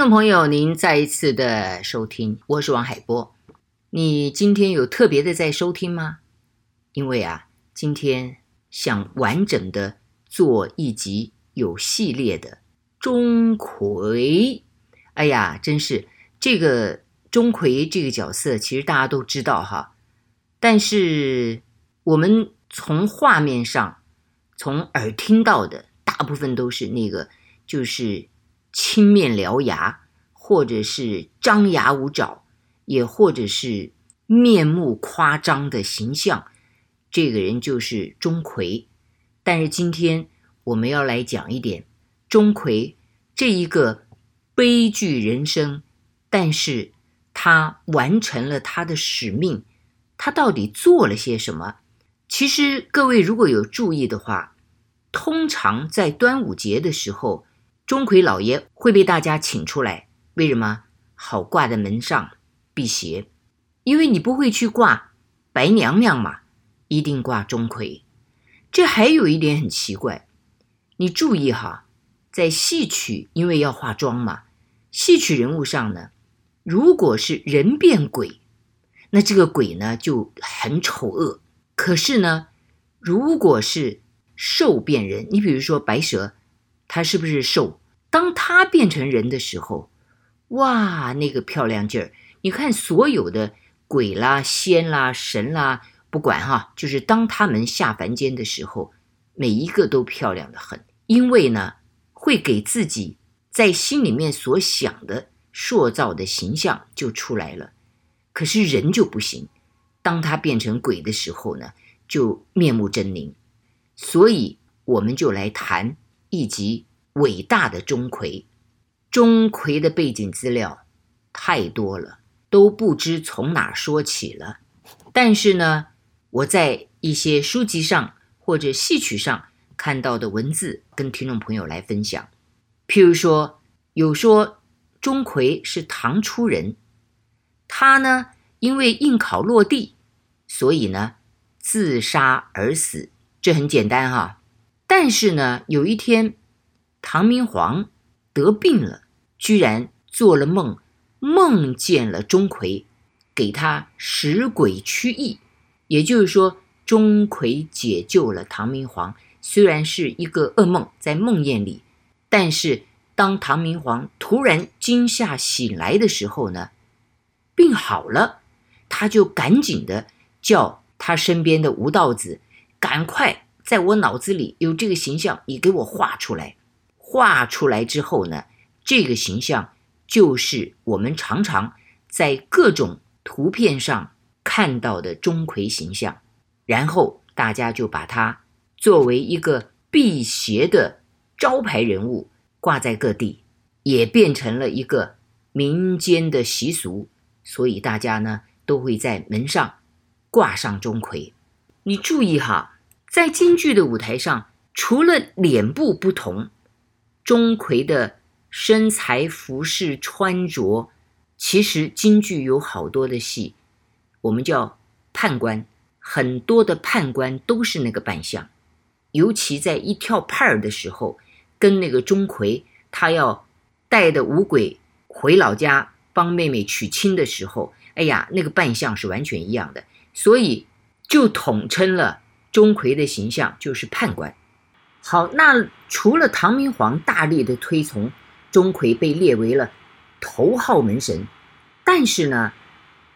听众朋友，您再一次的收听，我是王海波。你今天有特别的在收听吗？因为啊，今天想完整的做一集有系列的钟馗。哎呀，真是这个钟馗这个角色，其实大家都知道哈，但是我们从画面上、从耳听到的，大部分都是那个，就是。青面獠牙，或者是张牙舞爪，也或者是面目夸张的形象，这个人就是钟馗。但是今天我们要来讲一点钟馗这一个悲剧人生，但是他完成了他的使命，他到底做了些什么？其实各位如果有注意的话，通常在端午节的时候。钟馗老爷会被大家请出来，为什么？好挂在门上辟邪，因为你不会去挂白娘娘嘛，一定挂钟馗。这还有一点很奇怪，你注意哈，在戏曲因为要化妆嘛，戏曲人物上呢，如果是人变鬼，那这个鬼呢就很丑恶。可是呢，如果是兽变人，你比如说白蛇，他是不是兽？当他变成人的时候，哇，那个漂亮劲儿！你看，所有的鬼啦、仙啦、神啦，不管哈，就是当他们下凡间的时候，每一个都漂亮得很，因为呢，会给自己在心里面所想的塑造的形象就出来了。可是人就不行，当他变成鬼的时候呢，就面目狰狞。所以，我们就来谈一集。伟大的钟馗，钟馗的背景资料太多了，都不知从哪说起了。但是呢，我在一些书籍上或者戏曲上看到的文字，跟听众朋友来分享。譬如说，有说钟馗是唐初人，他呢因为应考落第，所以呢自杀而死，这很简单哈。但是呢，有一天。唐明皇得病了，居然做了梦，梦见了钟馗，给他使鬼驱疫。也就是说，钟馗解救了唐明皇。虽然是一个噩梦，在梦魇里，但是当唐明皇突然惊吓醒来的时候呢，病好了，他就赶紧的叫他身边的吴道子，赶快在我脑子里有这个形象，你给我画出来。画出来之后呢，这个形象就是我们常常在各种图片上看到的钟馗形象，然后大家就把它作为一个辟邪的招牌人物挂在各地，也变成了一个民间的习俗，所以大家呢都会在门上挂上钟馗。你注意哈，在京剧的舞台上，除了脸部不同。钟馗的身材、服饰、穿着，其实京剧有好多的戏，我们叫判官，很多的判官都是那个扮相。尤其在一跳判儿的时候，跟那个钟馗他要带的五鬼回老家帮妹妹娶亲的时候，哎呀，那个扮相是完全一样的，所以就统称了钟馗的形象就是判官。好，那除了唐明皇大力的推崇，钟馗被列为了头号门神，但是呢，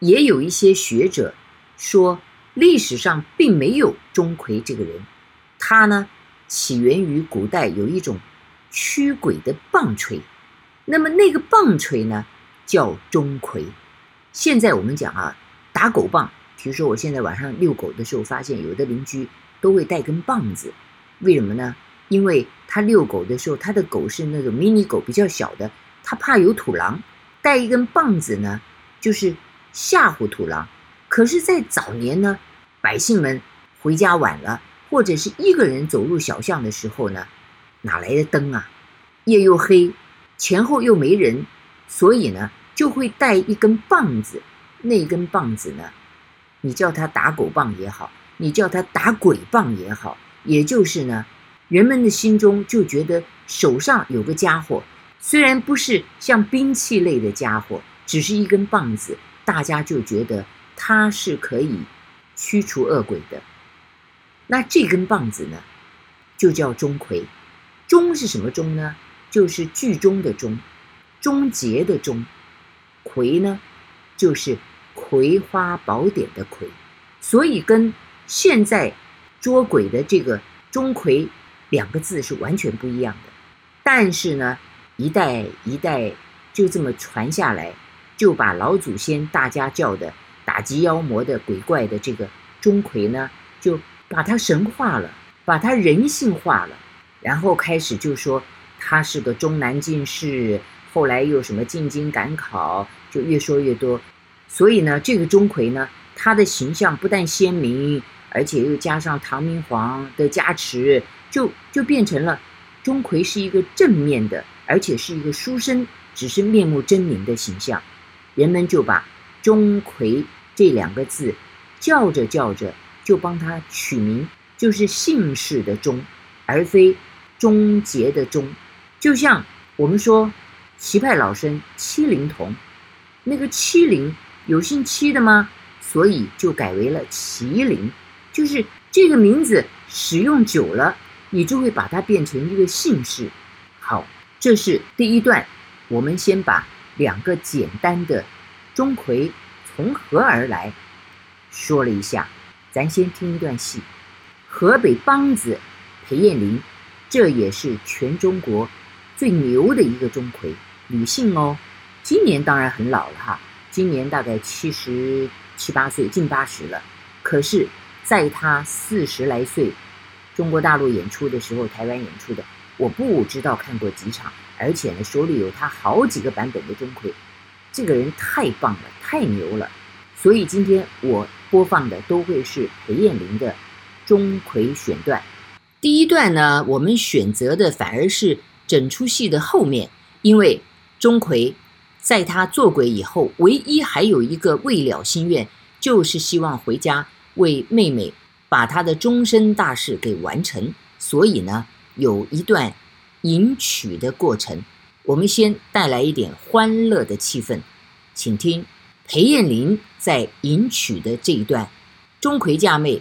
也有一些学者说，历史上并没有钟馗这个人，他呢起源于古代有一种驱鬼的棒槌，那么那个棒槌呢叫钟馗。现在我们讲啊，打狗棒，比如说我现在晚上遛狗的时候，发现有的邻居都会带根棒子。为什么呢？因为他遛狗的时候，他的狗是那种迷你狗，比较小的，他怕有土狼，带一根棒子呢，就是吓唬土狼。可是，在早年呢，百姓们回家晚了，或者是一个人走入小巷的时候呢，哪来的灯啊？夜又黑，前后又没人，所以呢，就会带一根棒子。那根棒子呢，你叫他打狗棒也好，你叫他打鬼棒也好。也就是呢，人们的心中就觉得手上有个家伙，虽然不是像兵器类的家伙，只是一根棒子，大家就觉得它是可以驱除恶鬼的。那这根棒子呢，就叫钟馗。钟是什么钟呢？就是剧中的钟，终结的终。馗呢，就是《葵花宝典》的馗。所以跟现在捉鬼的这个钟馗两个字是完全不一样的。但是呢，一代一代就这么传下来，就把老祖先大家叫的打击妖魔的鬼怪的这个钟馗呢，就把他神化了，把他人性化了，然后开始就说他是个终南进士，后来又什么进京赶考，就越说越多。所以呢，这个钟馗呢，他的形象不但鲜明，而且又加上唐明皇的加持，就就变成了钟馗是一个正面的。而且是一个书生，只是面目狰狞的形象，人们就把钟馗这两个字叫着叫着，就帮他取名，就是姓氏的钟，而非终结的终。就像我们说齐派老生七灵童，那个七灵有姓戚的吗？所以就改为了麒麟，就是这个名字使用久了，你就会把它变成一个姓氏。好。这是第一段，我们先把两个简单的钟馗从何而来说了一下。咱先听一段戏：河北梆子裴艳玲，这也是全中国最牛的一个钟馗，女性哦。今年当然很老了哈，今年大概七十七八岁，近八十了。可是，在他四十来岁，中国大陆演出的时候，台湾演出的。我不知道看过几场，而且呢，手里有他好几个版本的钟馗，这个人太棒了，太牛了。所以今天我播放的都会是裴艳玲的钟馗选段。第一段呢，我们选择的反而是整出戏的后面，因为钟馗在他做鬼以后，唯一还有一个未了心愿，就是希望回家为妹妹把她的终身大事给完成。所以呢。有一段迎娶的过程，我们先带来一点欢乐的气氛，请听裴艳玲在迎娶的这一段，钟馗嫁妹。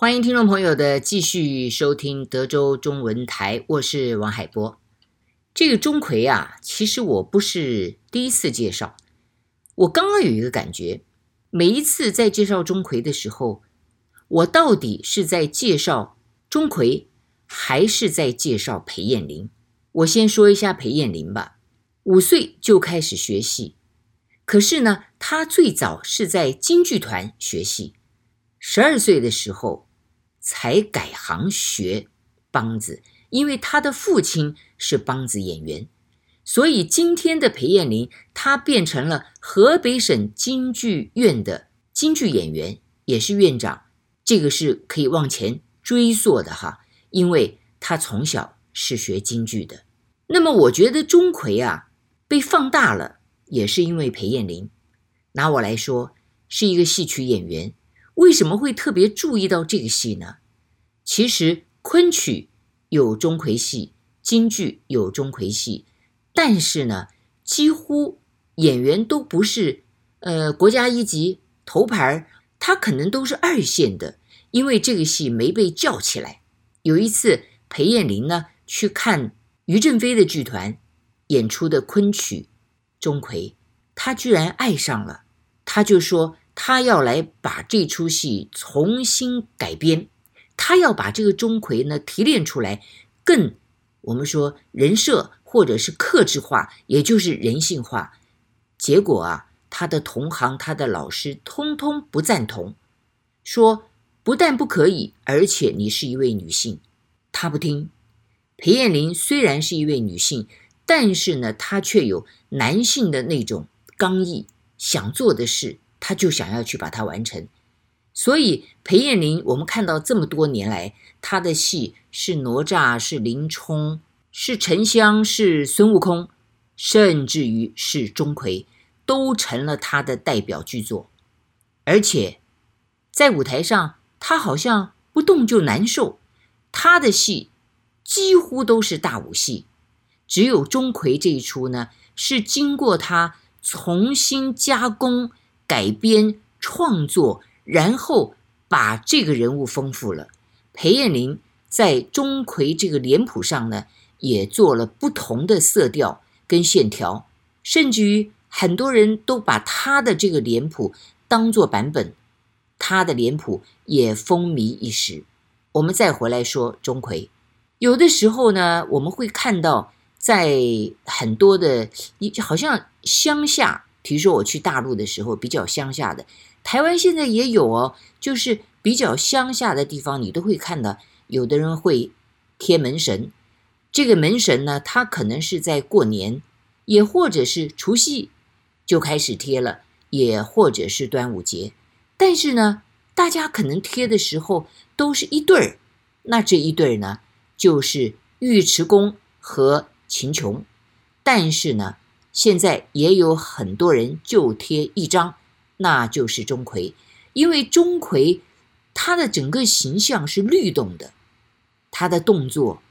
欢迎听众朋友的继续收听德州中文台，我是王海波。这个钟馗啊，其实我不是第一次介绍。我刚刚有一个感觉，每一次在介绍钟馗的时候，我到底是在介绍钟馗，还是在介绍裴艳玲？我先说一下裴艳玲吧。五岁就开始学戏，可是呢，她最早是在京剧团学戏，十二岁的时候。才改行学梆子，因为他的父亲是梆子演员，所以今天的裴艳玲，她变成了河北省京剧院的京剧演员，也是院长。这个是可以往前追溯的哈，因为她从小是学京剧的。那么我觉得钟馗啊，被放大了，也是因为裴艳玲。拿我来说，是一个戏曲演员。为什么会特别注意到这个戏呢？其实昆曲有钟馗戏，京剧有钟馗戏，但是呢，几乎演员都不是呃国家一级头牌，他可能都是二线的，因为这个戏没被叫起来。有一次，裴艳玲呢去看于振飞的剧团演出的昆曲钟馗，他居然爱上了，他就说。他要来把这出戏重新改编，他要把这个钟馗呢提炼出来，更我们说人设或者是克制化，也就是人性化。结果啊，他的同行、他的老师通通不赞同，说不但不可以，而且你是一位女性，他不听。裴艳玲虽然是一位女性，但是呢，她却有男性的那种刚毅，想做的事。他就想要去把它完成，所以裴艳玲，我们看到这么多年来，她的戏是哪吒，是林冲，是沉香，是孙悟空，甚至于是钟馗，都成了她的代表剧作。而且在舞台上，她好像不动就难受。她的戏几乎都是大武戏，只有钟馗这一出呢，是经过她重新加工。改编创作，然后把这个人物丰富了。裴艳玲在钟馗这个脸谱上呢，也做了不同的色调跟线条，甚至于很多人都把他的这个脸谱当做版本，他的脸谱也风靡一时。我们再回来说钟馗，有的时候呢，我们会看到在很多的，好像乡下。比如说我去大陆的时候，比较乡下的，台湾现在也有哦，就是比较乡下的地方，你都会看到有的人会贴门神。这个门神呢，他可能是在过年，也或者是除夕就开始贴了，也或者是端午节。但是呢，大家可能贴的时候都是一对儿，那这一对儿呢，就是尉迟恭和秦琼。但是呢。现在也有很多人就贴一张，那就是钟馗，因为钟馗他的整个形象是律动的，他的动作、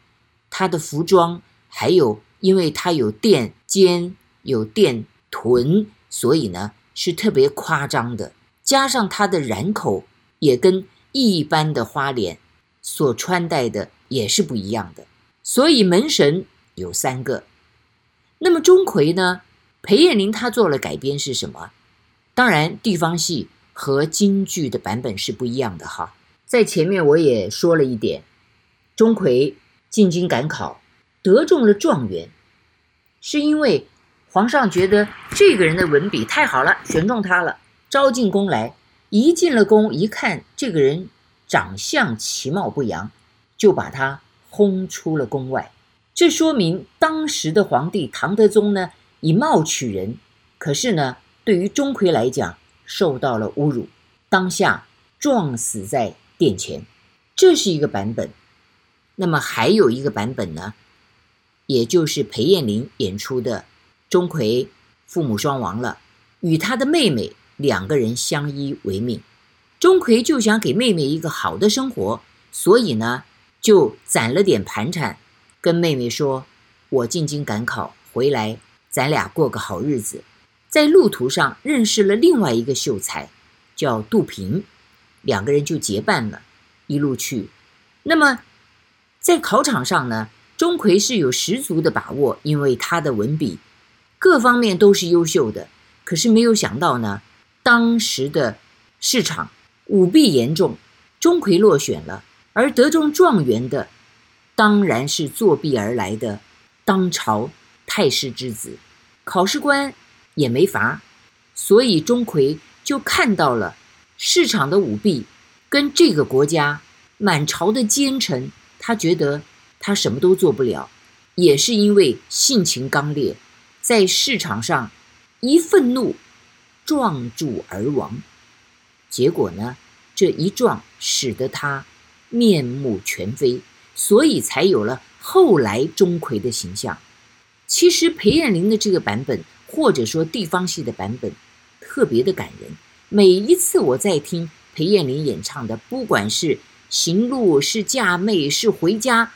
他的服装，还有因为他有垫肩、有垫臀，所以呢是特别夸张的。加上他的髯口也跟一般的花脸所穿戴的也是不一样的，所以门神有三个。那么钟馗呢？裴艳玲她做了改编是什么？当然，地方戏和京剧的版本是不一样的哈。在前面我也说了一点，钟馗进京赶考，得中了状元，是因为皇上觉得这个人的文笔太好了，选中他了，招进宫来。一进了宫，一看这个人长相其貌不扬，就把他轰出了宫外。这说明当时的皇帝唐德宗呢，以貌取人，可是呢，对于钟馗来讲，受到了侮辱，当下撞死在殿前。这是一个版本。那么还有一个版本呢，也就是裴艳玲演出的钟馗父母双亡了，与他的妹妹两个人相依为命。钟馗就想给妹妹一个好的生活，所以呢，就攒了点盘缠。跟妹妹说：“我进京赶考回来，咱俩过个好日子。”在路途上认识了另外一个秀才，叫杜平，两个人就结伴了，一路去。那么在考场上呢，钟馗是有十足的把握，因为他的文笔各方面都是优秀的。可是没有想到呢，当时的市场舞弊严重，钟馗落选了，而得中状元的。当然是作弊而来的，当朝太师之子，考试官也没罚，所以钟馗就看到了市场的舞弊，跟这个国家满朝的奸臣，他觉得他什么都做不了，也是因为性情刚烈，在市场上一愤怒撞柱而亡，结果呢，这一撞使得他面目全非。所以才有了后来钟馗的形象。其实裴艳玲的这个版本，或者说地方戏的版本，特别的感人。每一次我在听裴艳玲演唱的，不管是行路、是嫁妹、是回家，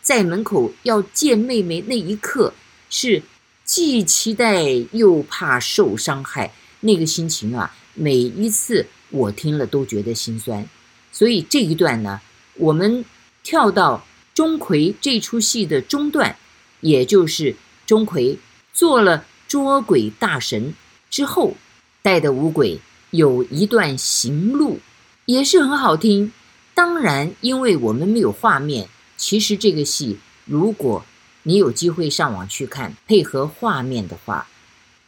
在门口要见妹妹那一刻，是既期待又怕受伤害，那个心情啊，每一次我听了都觉得心酸。所以这一段呢，我们。跳到钟馗这出戏的中段，也就是钟馗做了捉鬼大神之后，带的五鬼有一段行路，也是很好听。当然，因为我们没有画面，其实这个戏，如果你有机会上网去看，配合画面的话，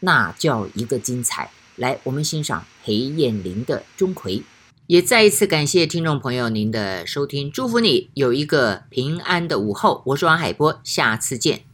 那叫一个精彩。来，我们欣赏裴艳玲的钟馗。也再一次感谢听众朋友您的收听，祝福你有一个平安的午后。我是王海波，下次见。